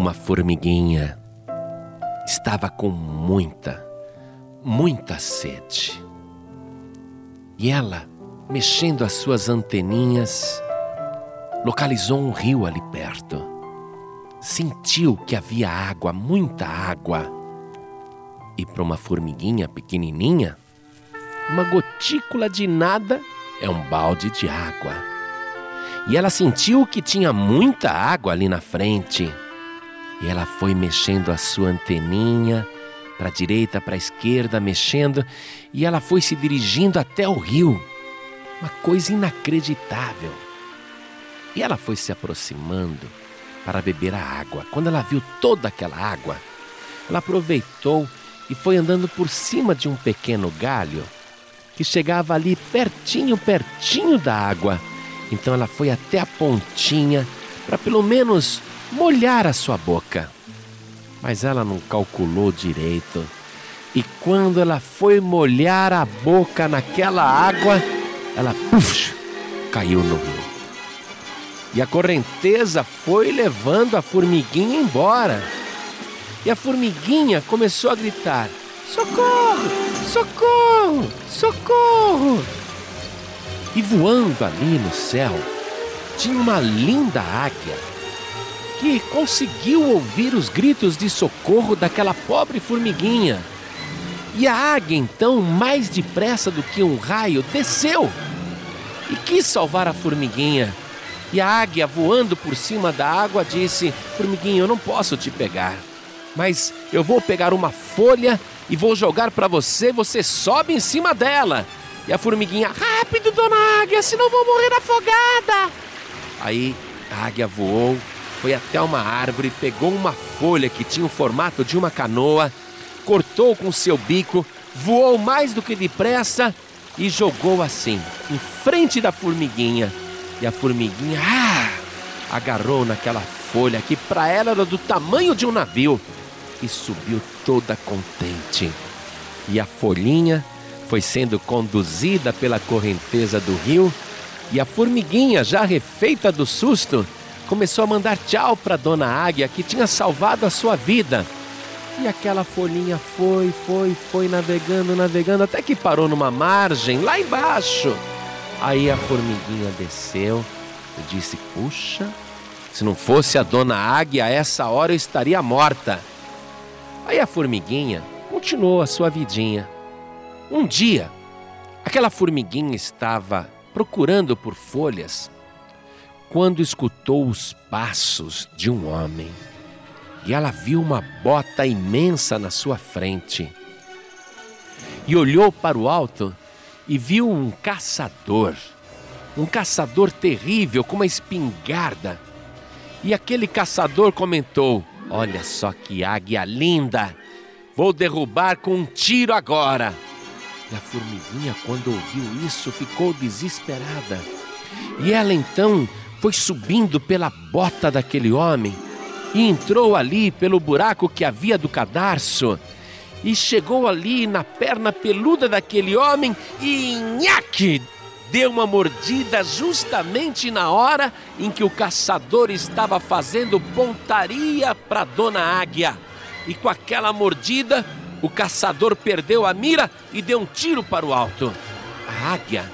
Uma formiguinha estava com muita, muita sede. E ela, mexendo as suas anteninhas, localizou um rio ali perto. Sentiu que havia água, muita água. E para uma formiguinha pequenininha, uma gotícula de nada é um balde de água. E ela sentiu que tinha muita água ali na frente. E ela foi mexendo a sua anteninha para a direita, para a esquerda, mexendo, e ela foi se dirigindo até o rio. Uma coisa inacreditável. E ela foi se aproximando para beber a água. Quando ela viu toda aquela água, ela aproveitou e foi andando por cima de um pequeno galho que chegava ali pertinho, pertinho da água. Então ela foi até a pontinha para pelo menos molhar a sua boca. Mas ela não calculou direito. E quando ela foi molhar a boca naquela água, ela puff, caiu no rio. E a correnteza foi levando a formiguinha embora. E a formiguinha começou a gritar: Socorro! Socorro! Socorro! E voando ali no céu, tinha uma linda águia que conseguiu ouvir os gritos de socorro daquela pobre formiguinha. E a águia, então, mais depressa do que um raio, desceu e quis salvar a formiguinha. E a águia, voando por cima da água, disse: Formiguinha, eu não posso te pegar, mas eu vou pegar uma folha e vou jogar para você, você sobe em cima dela. E a formiguinha: Rápido, dona águia, senão vou morrer afogada. Aí a águia voou, foi até uma árvore, pegou uma folha que tinha o formato de uma canoa, cortou com seu bico, voou mais do que depressa e jogou assim, em frente da formiguinha. E a formiguinha ah, agarrou naquela folha que para ela era do tamanho de um navio e subiu toda contente. E a folhinha foi sendo conduzida pela correnteza do rio e a formiguinha, já refeita do susto, começou a mandar tchau para Dona Águia que tinha salvado a sua vida. E aquela folhinha foi, foi, foi navegando, navegando até que parou numa margem lá embaixo. Aí a formiguinha desceu e disse: Puxa, se não fosse a dona Águia, a essa hora eu estaria morta. Aí a formiguinha continuou a sua vidinha. Um dia, aquela formiguinha estava procurando por folhas quando escutou os passos de um homem. E ela viu uma bota imensa na sua frente. E olhou para o alto e viu um caçador, um caçador terrível com uma espingarda. E aquele caçador comentou: Olha só que águia linda! Vou derrubar com um tiro agora. E a formiguinha, quando ouviu isso, ficou desesperada. E ela então foi subindo pela bota daquele homem e entrou ali pelo buraco que havia do cadarço e chegou ali na perna peluda daquele homem e nhaque! Deu uma mordida justamente na hora em que o caçador estava fazendo pontaria para Dona Águia. E com aquela mordida, o caçador perdeu a mira e deu um tiro para o alto. A águia,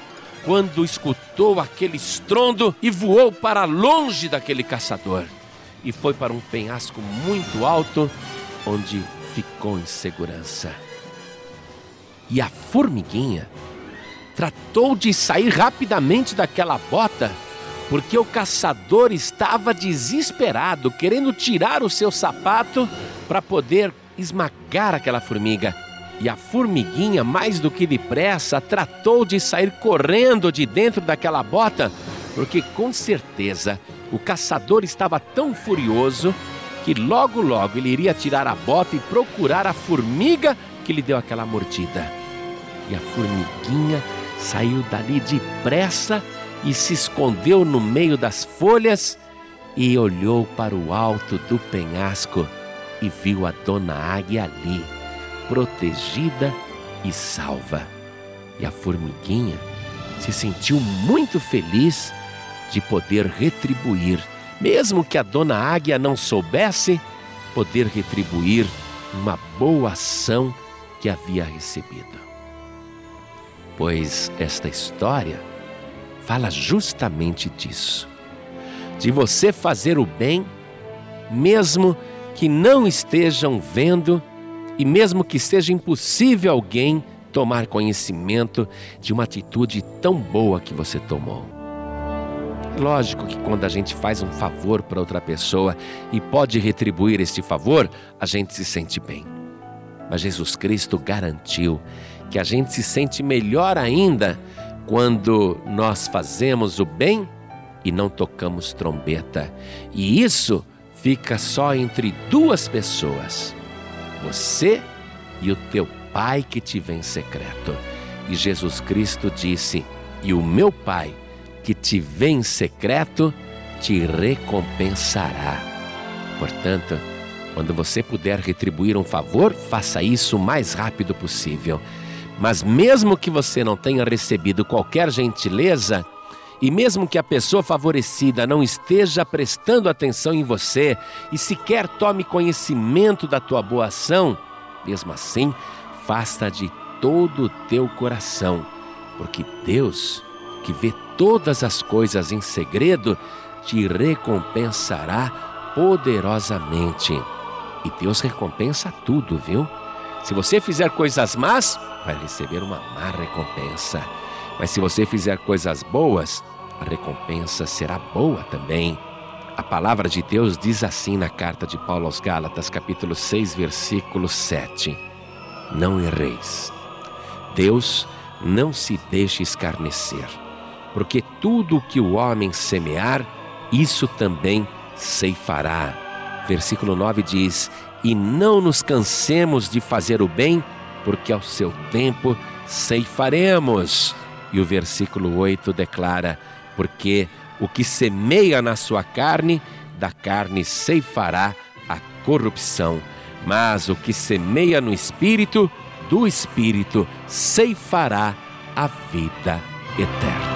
quando escutou aquele estrondo, e voou para longe daquele caçador. E foi para um penhasco muito alto, onde ficou em segurança. E a formiguinha tratou de sair rapidamente daquela bota, porque o caçador estava desesperado, querendo tirar o seu sapato para poder esmagar aquela formiga. E a formiguinha, mais do que depressa, tratou de sair correndo de dentro daquela bota, porque com certeza o caçador estava tão furioso que logo logo ele iria tirar a bota e procurar a formiga que lhe deu aquela mordida. E a formiguinha saiu dali depressa e se escondeu no meio das folhas e olhou para o alto do penhasco e viu a dona águia ali, protegida e salva. E a formiguinha se sentiu muito feliz de poder retribuir mesmo que a dona águia não soubesse, poder retribuir uma boa ação que havia recebido. Pois esta história fala justamente disso. De você fazer o bem, mesmo que não estejam vendo e mesmo que seja impossível alguém tomar conhecimento de uma atitude tão boa que você tomou. Lógico que quando a gente faz um favor para outra pessoa e pode retribuir este favor, a gente se sente bem. Mas Jesus Cristo garantiu que a gente se sente melhor ainda quando nós fazemos o bem e não tocamos trombeta. E isso fica só entre duas pessoas: você e o teu Pai que te vê em secreto. E Jesus Cristo disse: E o meu Pai que te vê em secreto te recompensará. Portanto, quando você puder retribuir um favor, faça isso o mais rápido possível. Mas mesmo que você não tenha recebido qualquer gentileza, e mesmo que a pessoa favorecida não esteja prestando atenção em você e sequer tome conhecimento da tua boa ação, mesmo assim, faça de todo o teu coração, porque Deus, que vê todas as coisas em segredo, te recompensará poderosamente. E Deus recompensa tudo, viu? Se você fizer coisas más, vai receber uma má recompensa. Mas se você fizer coisas boas, a recompensa será boa também. A palavra de Deus diz assim na carta de Paulo aos Gálatas, capítulo 6, versículo 7 não erreis. Deus não se deixa escarnecer, porque tudo o que o homem semear, isso também ceifará. Versículo 9 diz: E não nos cansemos de fazer o bem, porque ao seu tempo ceifaremos. E o versículo 8 declara: Porque o que semeia na sua carne, da carne ceifará a corrupção mas o que semeia no espírito, do espírito ceifará a vida eterna.